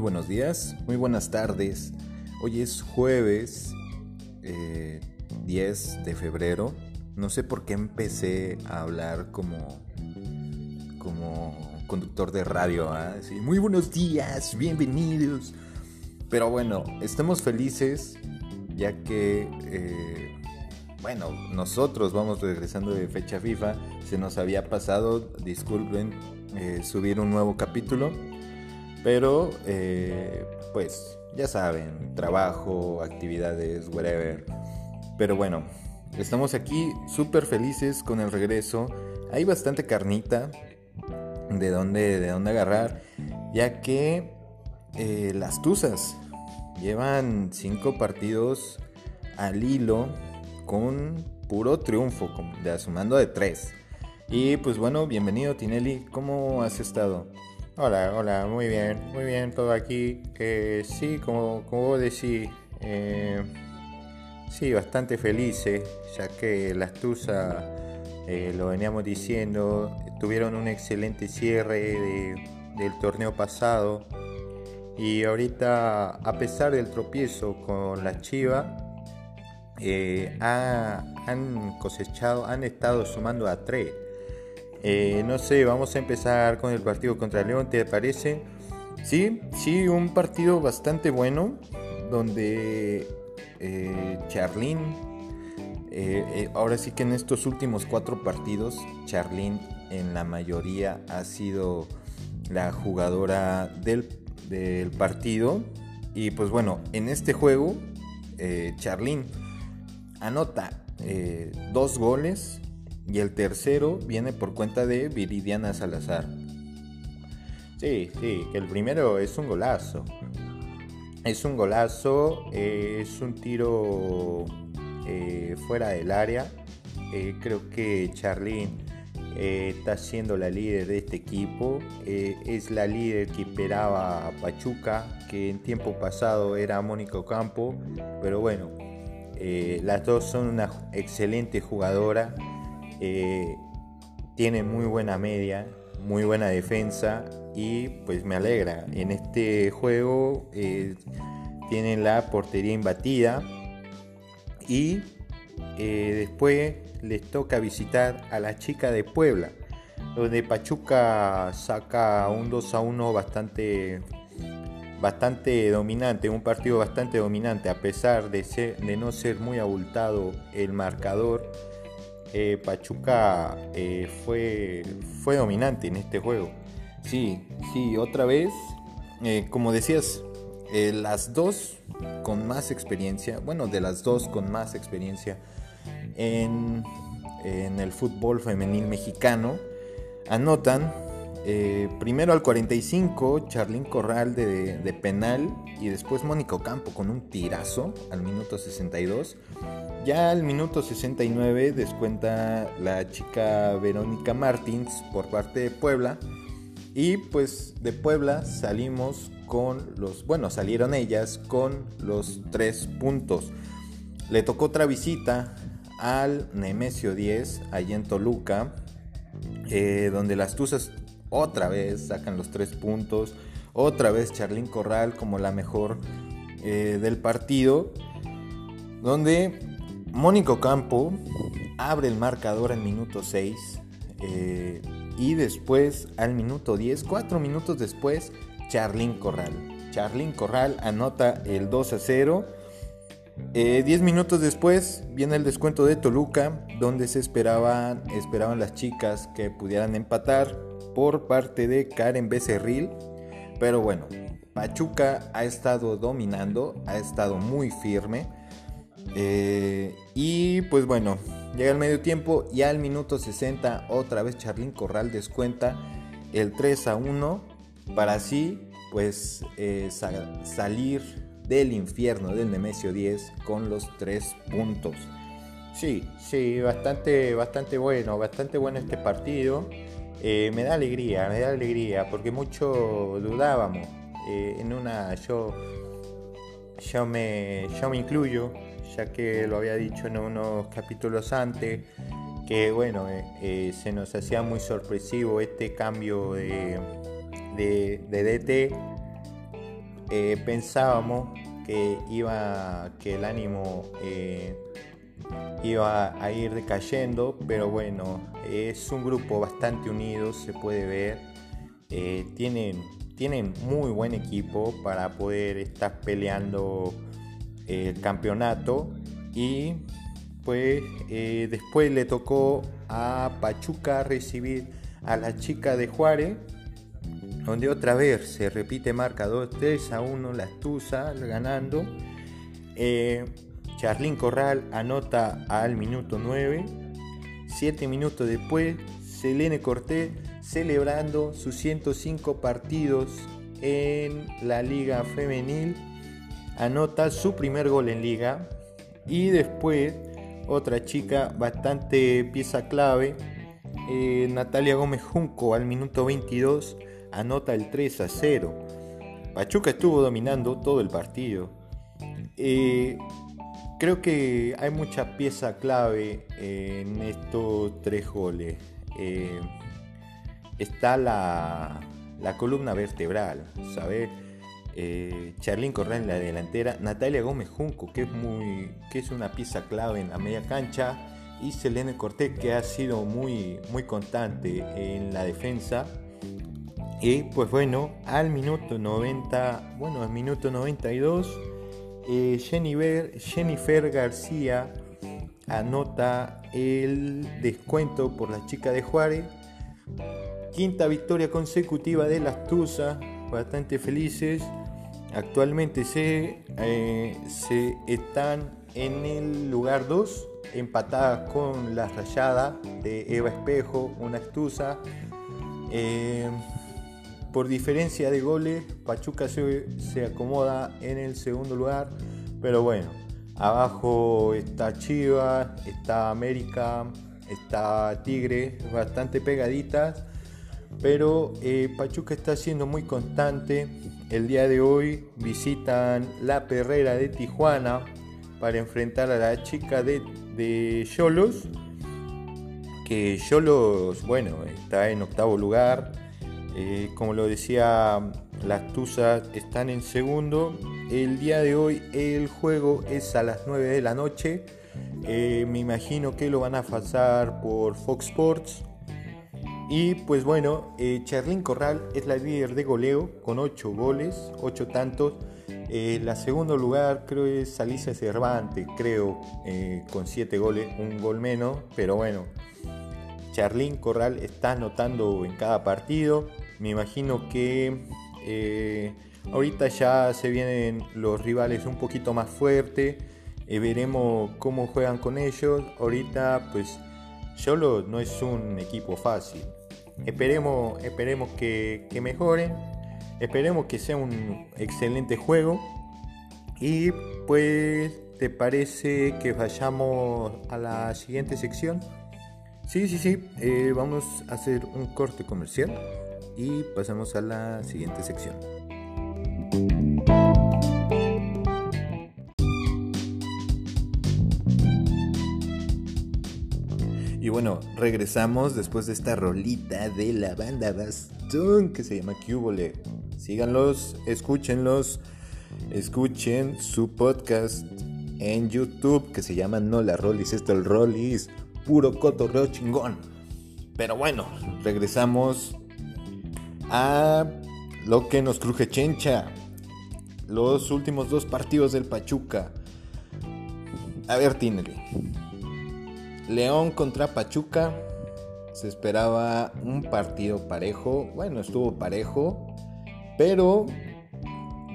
buenos días, muy buenas tardes. Hoy es jueves 10 eh, de febrero. No sé por qué empecé a hablar como, como conductor de radio. ¿ah? muy buenos días, bienvenidos. Pero bueno, estamos felices ya que, eh, bueno, nosotros vamos regresando de fecha FIFA. Se nos había pasado, disculpen, eh, subir un nuevo capítulo pero, eh, pues, ya saben, trabajo, actividades, whatever. Pero bueno, estamos aquí súper felices con el regreso. Hay bastante carnita de dónde, de dónde agarrar, ya que eh, las Tuzas llevan cinco partidos al hilo con puro triunfo, de sumando de tres. Y pues bueno, bienvenido Tinelli, ¿cómo has estado? Hola, hola, muy bien, muy bien todo aquí. Eh, sí, como, como vos decís, eh, sí, bastante felices, ya que las Tusa, eh, lo veníamos diciendo, tuvieron un excelente cierre del torneo pasado. Y ahorita, a pesar del tropiezo con la Chiva, han cosechado, han estado sumando a tres. Eh, no sé, vamos a empezar con el partido contra León, ¿te parece? Sí, sí, un partido bastante bueno donde eh, Charlín, eh, ahora sí que en estos últimos cuatro partidos, Charlín en la mayoría ha sido la jugadora del, del partido. Y pues bueno, en este juego, Charlín anota dos goles y el tercero viene por cuenta de Viridiana Salazar. Sí, sí, el primero es un golazo. Es un golazo, eh, es un tiro eh, fuera del área. Eh, creo que Charlene está siendo la líder de este equipo. es la líder que esperaba a Pachuca, que en tiempo pasado era Mónico Campo. Pero bueno, las dos son una excelente jugadora. Eh, tiene muy buena media, muy buena defensa y pues me alegra. En este juego eh, tienen la portería imbatida y eh, después les toca visitar a la chica de Puebla, donde Pachuca saca un 2 a 1 bastante bastante dominante, un partido bastante dominante a pesar de, de no ser muy abultado el marcador eh, Pachuca eh, fue, fue dominante en este juego. Sí, sí, otra vez, eh, como decías, las dos con más experiencia, bueno, de las dos con más experiencia en, en el fútbol femenil mexicano, anotan primero al 45, Charlín Corral de, penal y después Mónico Campo con un tirazo al minuto 62. Ya al minuto 69 descuenta la chica Verónica Martins por parte de Puebla. Y pues de Puebla salimos con los, bueno, salieron ellas con los tres puntos. Le tocó otra visita al Nemesio 10, allí en Toluca, eh, donde las Tuzas otra vez sacan los tres puntos. Otra vez Charlín Corral como la mejor eh, del partido. Donde Mónico Campo abre el marcador al minuto 6 eh, y después al minuto 10, cuatro minutos después, Charlín Corral. Charlín Corral anota el 2 a 0. Eh, diez minutos después viene el descuento de Toluca, donde se esperaban, esperaban las chicas que pudieran empatar por parte de Karen Becerril. Pero bueno, Pachuca ha estado dominando, ha estado muy firme. Eh, y pues bueno, llega el medio tiempo y al minuto 60 otra vez Charlín Corral descuenta el 3 a 1 para así pues eh, salir del infierno del Nemesio 10 con los 3 puntos. Sí, sí, bastante, bastante bueno, bastante bueno este partido. Eh, me da alegría, me da alegría, porque mucho dudábamos. en una, yo, yo, me, yo me incluyo, ya que lo había dicho en unos capítulos antes, que bueno, eh, eh, se nos hacía muy sorpresivo este cambio de, de, DT, eh, pensábamos que iba que el ánimo eh, iba a ir decayendo, pero bueno, es un grupo bastante unido, se puede ver. Eh, tienen, tienen muy buen equipo para poder estar peleando el campeonato y pues después le tocó a Pachuca recibir a la chica de Juárez donde otra vez se repite marca 2, 3 a 1 la Estusa ganando. Eh, Charlín Corral anota al minuto 9. 7 minutos después, Selene Cortés celebrando sus 105 partidos en la Liga Femenil. Anota su primer gol en Liga. Y después, otra chica bastante pieza clave, eh, Natalia Gómez Junco al minuto 22 anota el 3 a 0. Pachuca estuvo dominando todo el partido. Eh, creo que hay mucha pieza clave en estos tres goles. Eh, está la, columna vertebral, ¿sabes? Eh, Charlín Correa en la delantera, Natalia Gómez Junco, que es, muy, que es una pieza clave en la media cancha, y Selene Cortés, que ha sido muy, muy constante en la defensa. Y pues bueno, al minuto 90, bueno, al minuto 92, eh, Jennifer, Jennifer García anota el descuento por la chica de Juárez. Quinta victoria consecutiva de las Tuzas, bastante felices. Actualmente se, eh, se están en el lugar 2, empatadas con la rayada de Eva Espejo, una Tusa. Eh, por diferencia de goles, Pachuca se, acomoda en el segundo lugar. Pero bueno, abajo está Chivas, está América, está Tigre, bastante pegaditas. Pero eh, Pachuca está siendo muy constante. El día de hoy visitan la Perrera de Tijuana para enfrentar a la chica de Cholos. que Cholos, bueno, está en octavo lugar eh, como lo decía, las Tuzas están en segundo. El día de hoy el juego es a las 9 de la noche. Eh, me imagino que lo van a pasar por Fox Sports. Y pues bueno, eh, Corral es la líder de goleo con 8 goles, 8 tantos. la segundo lugar creo es Alicia Cervantes, creo, con 7 goles, un gol menos. Pero bueno, Charlín Corral está anotando en cada partido. Me imagino que eh, ahorita ya se vienen los rivales un poquito más fuertes. Eh, veremos cómo juegan con ellos. Ahorita pues solo no es un equipo fácil. Esperemos, esperemos que, que mejoren. Esperemos que sea un excelente juego. Y pues, ¿te parece que vayamos a la siguiente sección? Sí, sí, sí. Eh, vamos a hacer un corte comercial y pasamos a la siguiente sección. Y bueno, regresamos después de esta rolita de la banda Bastón que se llama Cubole. Síganlos, escúchenlos, escuchen su podcast en YouTube que se llama No la Rollis, esto el Rollis, puro cotorreo chingón. Pero bueno, regresamos a lo que nos cruje chencha. Los últimos dos partidos del Pachuca. A ver, Tinelli. León contra Pachuca. Se esperaba un partido parejo. Bueno, estuvo parejo. Pero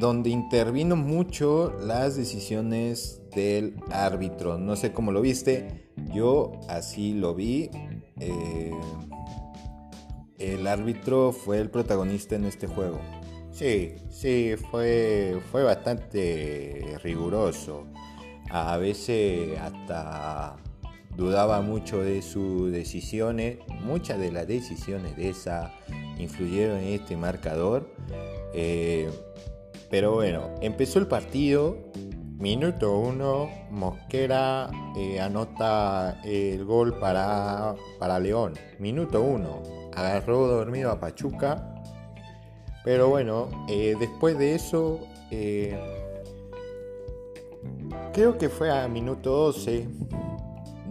donde intervino mucho las decisiones del árbitro. No sé cómo lo viste. Yo así lo vi. Eh, el árbitro fue el protagonista en este juego. Sí, sí, fue, fue bastante riguroso. A veces hasta dudaba mucho de sus decisiones. Muchas de las decisiones de esa influyeron en este marcador. Eh, pero bueno, empezó el partido. Minuto 1, Mosquera eh, anota el gol para, para León. Minuto 1 agarró dormido a Pachuca. Pero bueno, eh, después de eso, eh, creo que fue a minuto 12,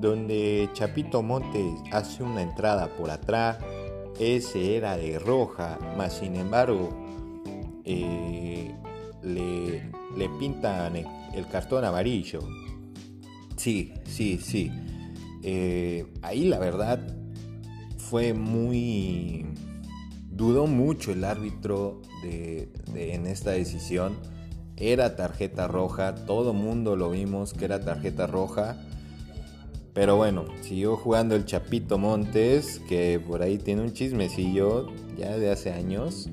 donde Chapito Montes hace una entrada por atrás. Ese era de roja, más sin embargo, eh, le, le, pintan el, cartón amarillo. Sí, sí, sí. ahí la verdad fue muy Dudó mucho el árbitro de, en esta decisión. Era tarjeta roja, todo mundo lo vimos que era tarjeta roja. Pero bueno, siguió jugando el Chapito Montes, que por ahí tiene un chismecillo ya de hace años,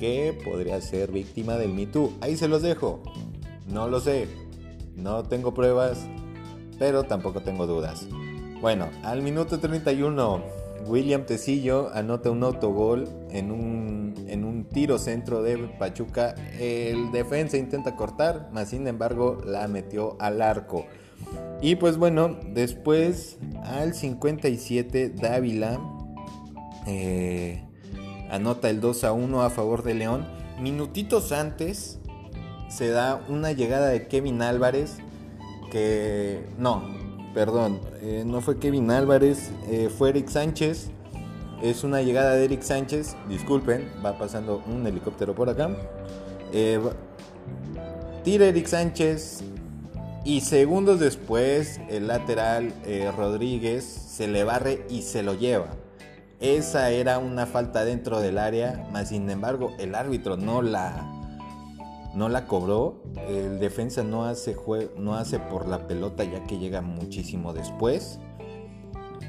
que podría ser víctima del Me Too. Ahí se los dejo. No lo sé, no tengo pruebas, pero tampoco tengo dudas. Bueno, al minuto 31 William Tecillo anota un autogol en un, en un tiro centro de Pachuca. El defensa intenta cortar, mas sin embargo la metió al arco. Y pues bueno, después al 57 Dávila eh, anota el 2 a 1 a favor de León. Minutitos antes se da una llegada de Kevin Álvarez que no, perdón, eh, no fue Kevin Álvarez, eh, fue Eric Sánchez. Es una llegada de Eric Sánchez, disculpen, va pasando un helicóptero por acá. Eh, tira Eric Sánchez y segundos después el lateral Rodríguez se le barre y se lo lleva. Esa era una falta dentro del área, más sin embargo el árbitro no la, no la cobró. El defensa no hace, no hace por la pelota ya que llega muchísimo después.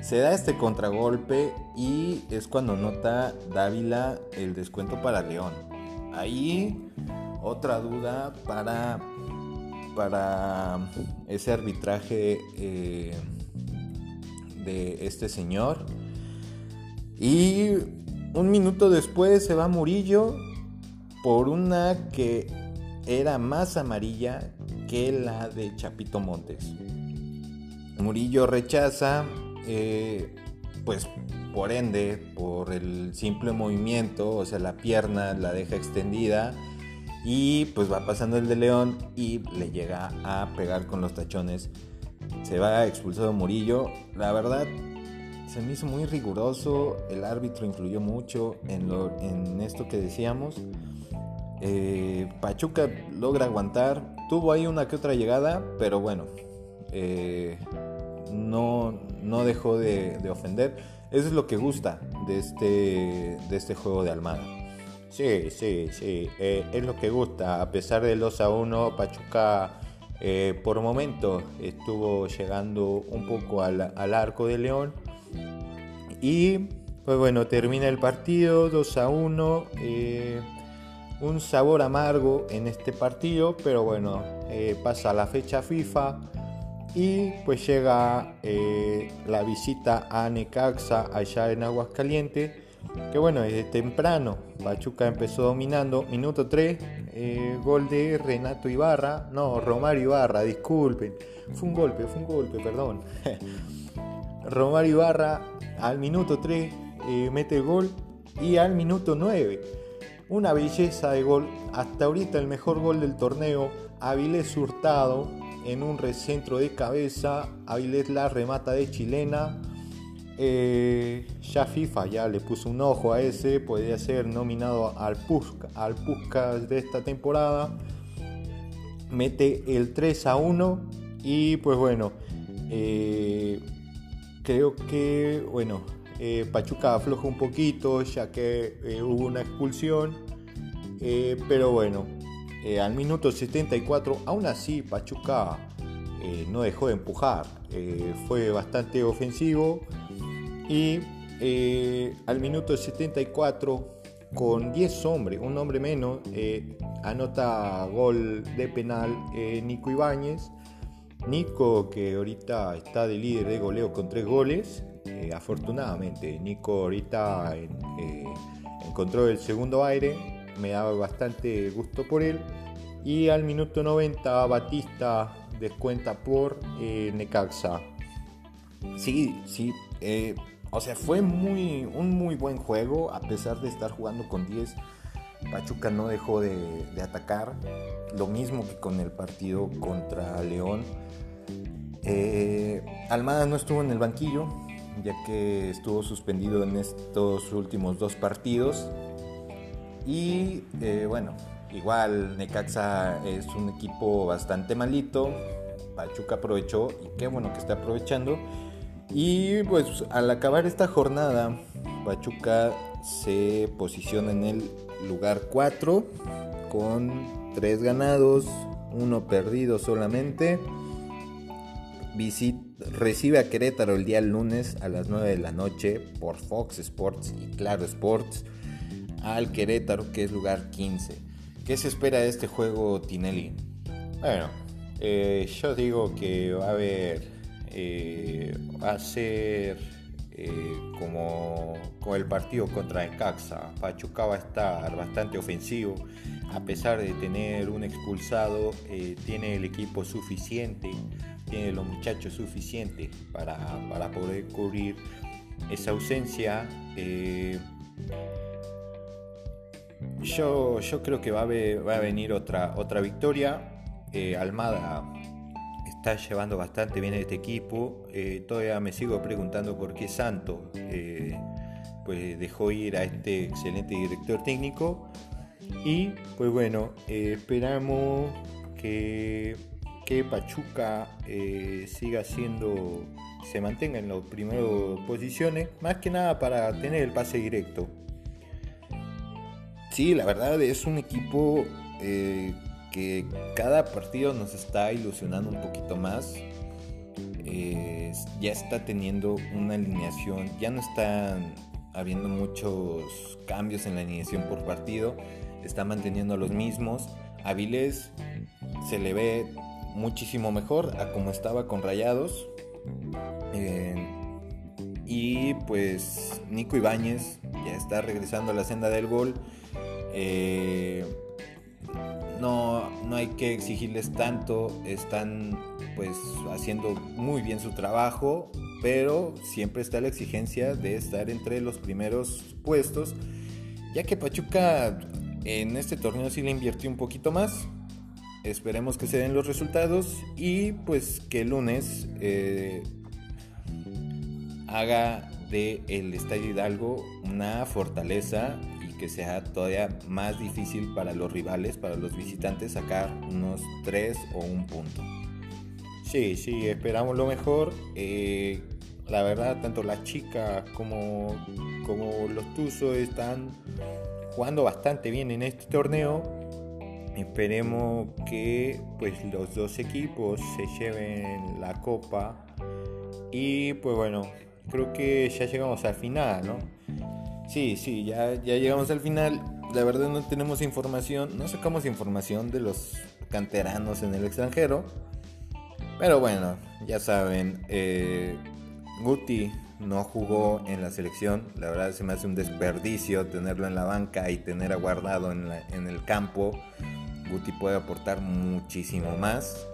Se da este contragolpe y es cuando nota Dávila el descuento para León. Ahí otra duda para, para ese arbitraje eh, de este señor. Y un minuto después se va Murillo por una que era más amarilla que la de Chapito Montes. Murillo rechaza, eh, pues por ende, por el simple movimiento, o sea, la pierna la deja extendida y pues va pasando el de León y le llega a pegar con los tachones. Se va expulsado Murillo. La verdad, se me hizo muy riguroso. El árbitro influyó mucho en, en esto que decíamos. Eh, Pachuca logra aguantar. Tuvo ahí una que otra llegada, pero bueno, eh, no, no, dejó de, ofender. Eso es lo que gusta de este, de este juego de Almada. Sí, sí, sí, eh, es lo que gusta. A pesar de los a 1, Pachuca por momento estuvo llegando un poco al, al arco de León. Y pues bueno, termina el partido 2 a 1 un sabor amargo en este partido, pero bueno, eh, pasa la fecha FIFA y pues llega eh, la visita a Necaxa allá en Aguascalientes, que bueno, desde temprano Pachuca empezó dominando, minuto 3, eh, gol de Renato Ibarra, no, Romario Ibarra, disculpen, fue un golpe, fue un golpe, perdón. Romario Ibarra al minuto 3 mete el gol y al minuto 9 una belleza de gol, hasta ahorita el mejor gol del torneo, Avilés Hurtado en un recentro de cabeza, Avilés la remata de chilena, eh, ya FIFA ya le puso un ojo a ese, podría ser nominado al Pusca, de esta temporada, mete el 3 a 1 y pues bueno, eh, creo que bueno, eh, Pachuca afloja un poquito ya que eh, hubo una expulsión. Eh, pero bueno, al minuto 74, aún así Pachuca no dejó de empujar. fue bastante ofensivo. Y al minuto 74, con 10 hombres, un hombre menos, anota gol de penal Nico Ibáñez. Nico que ahorita está de líder de goleo con 3 goles. Eh, afortunadamente, Nico ahorita eh, encontró el segundo aire, me daba bastante gusto por él. Y al minuto 90 Batista descuenta por eh, Necaxa. Sí, sí, o sea, fue muy, un muy buen juego a pesar de estar jugando con 10 Pachuca no dejó de, atacar, lo mismo que con el partido contra León. Eh, Almada no estuvo en el banquillo, ya que estuvo suspendido en estos últimos dos partidos. Y eh, bueno, igual Necaxa es un equipo bastante malito. Pachuca aprovechó y qué bueno que está aprovechando. Y pues al acabar esta jornada, Pachuca se posiciona en el lugar 4 con 3 ganados, 1 perdido solamente. recibe a Querétaro el día lunes a las 9 de la noche por Fox Sports y Claro Sports al Querétaro que es lugar 15. ¿Qué se espera de este juego Tinelli? Bueno, eh, yo digo que va a haber, eh, va a ser eh, como, con el partido contra Encaxa. Pachuca va a estar bastante ofensivo, a pesar de tener un expulsado, eh, tiene el equipo suficiente, tiene los muchachos suficientes para, poder cubrir esa ausencia. Eh, yo, yo creo que va a, va a venir otra, otra victoria. Almada está llevando bastante bien este equipo. Eh, todavía me sigo preguntando por qué Santo eh, pues dejó ir a este excelente director técnico. Y pues bueno, eh, esperamos que, que Pachuca siga siendo, se mantenga en las primeras posiciones, más que nada para tener el pase directo. Sí, la verdad es un equipo que cada partido nos está ilusionando un poquito más. Eh, ya está teniendo una alineación, ya no están habiendo muchos cambios en la alineación por partido, está manteniendo a los mismos. Avilés se le ve muchísimo mejor a como estaba con Rayados. Eh, y pues Nico Ibáñez ya está regresando a la senda del gol. Eh, no, no hay que exigirles tanto, están pues haciendo muy bien su trabajo, pero siempre está la exigencia de estar entre los primeros puestos, ya que Pachuca en este torneo sí le invirtió un poquito más. Esperemos que se den los resultados y pues que el lunes eh, haga de el Estadio Hidalgo una fortaleza que sea todavía más difícil para los rivales, para los visitantes, sacar unos 3 o un punto. Sí, sí, esperamos lo mejor. Eh, la verdad, tanto las chicas como, como los Tuzos están jugando bastante bien en este torneo. Esperemos que pues, los dos equipos se lleven la copa. Y pues bueno, creo que ya llegamos al final, ¿no? Sí, sí, ya, ya llegamos al final. La verdad no tenemos información, no sacamos información de los canteranos en el extranjero. Pero bueno, ya saben, eh, Guti no jugó en la selección. La verdad se me hace un desperdicio tenerlo en la banca y tener aguardado en, en el campo. Guti puede aportar muchísimo más.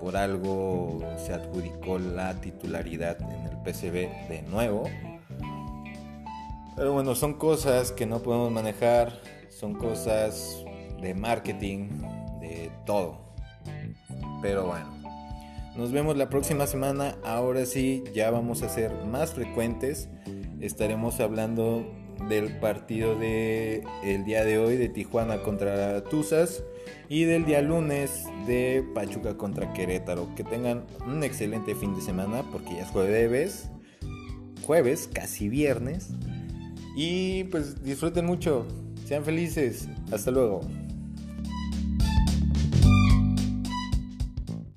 Por algo se adjudicó la titularidad en el PCB de nuevo. Pero bueno, son cosas que no podemos manejar, son cosas de marketing, de todo. Pero bueno, nos vemos la próxima semana. Ahora sí, ya vamos a ser más frecuentes. Estaremos hablando del partido de el día de hoy de Tijuana contra Tuzas y del día lunes de Pachuca contra Querétaro. Que tengan un excelente fin de semana porque ya es jueves, jueves, casi viernes. Y pues disfruten mucho, sean felices, hasta luego.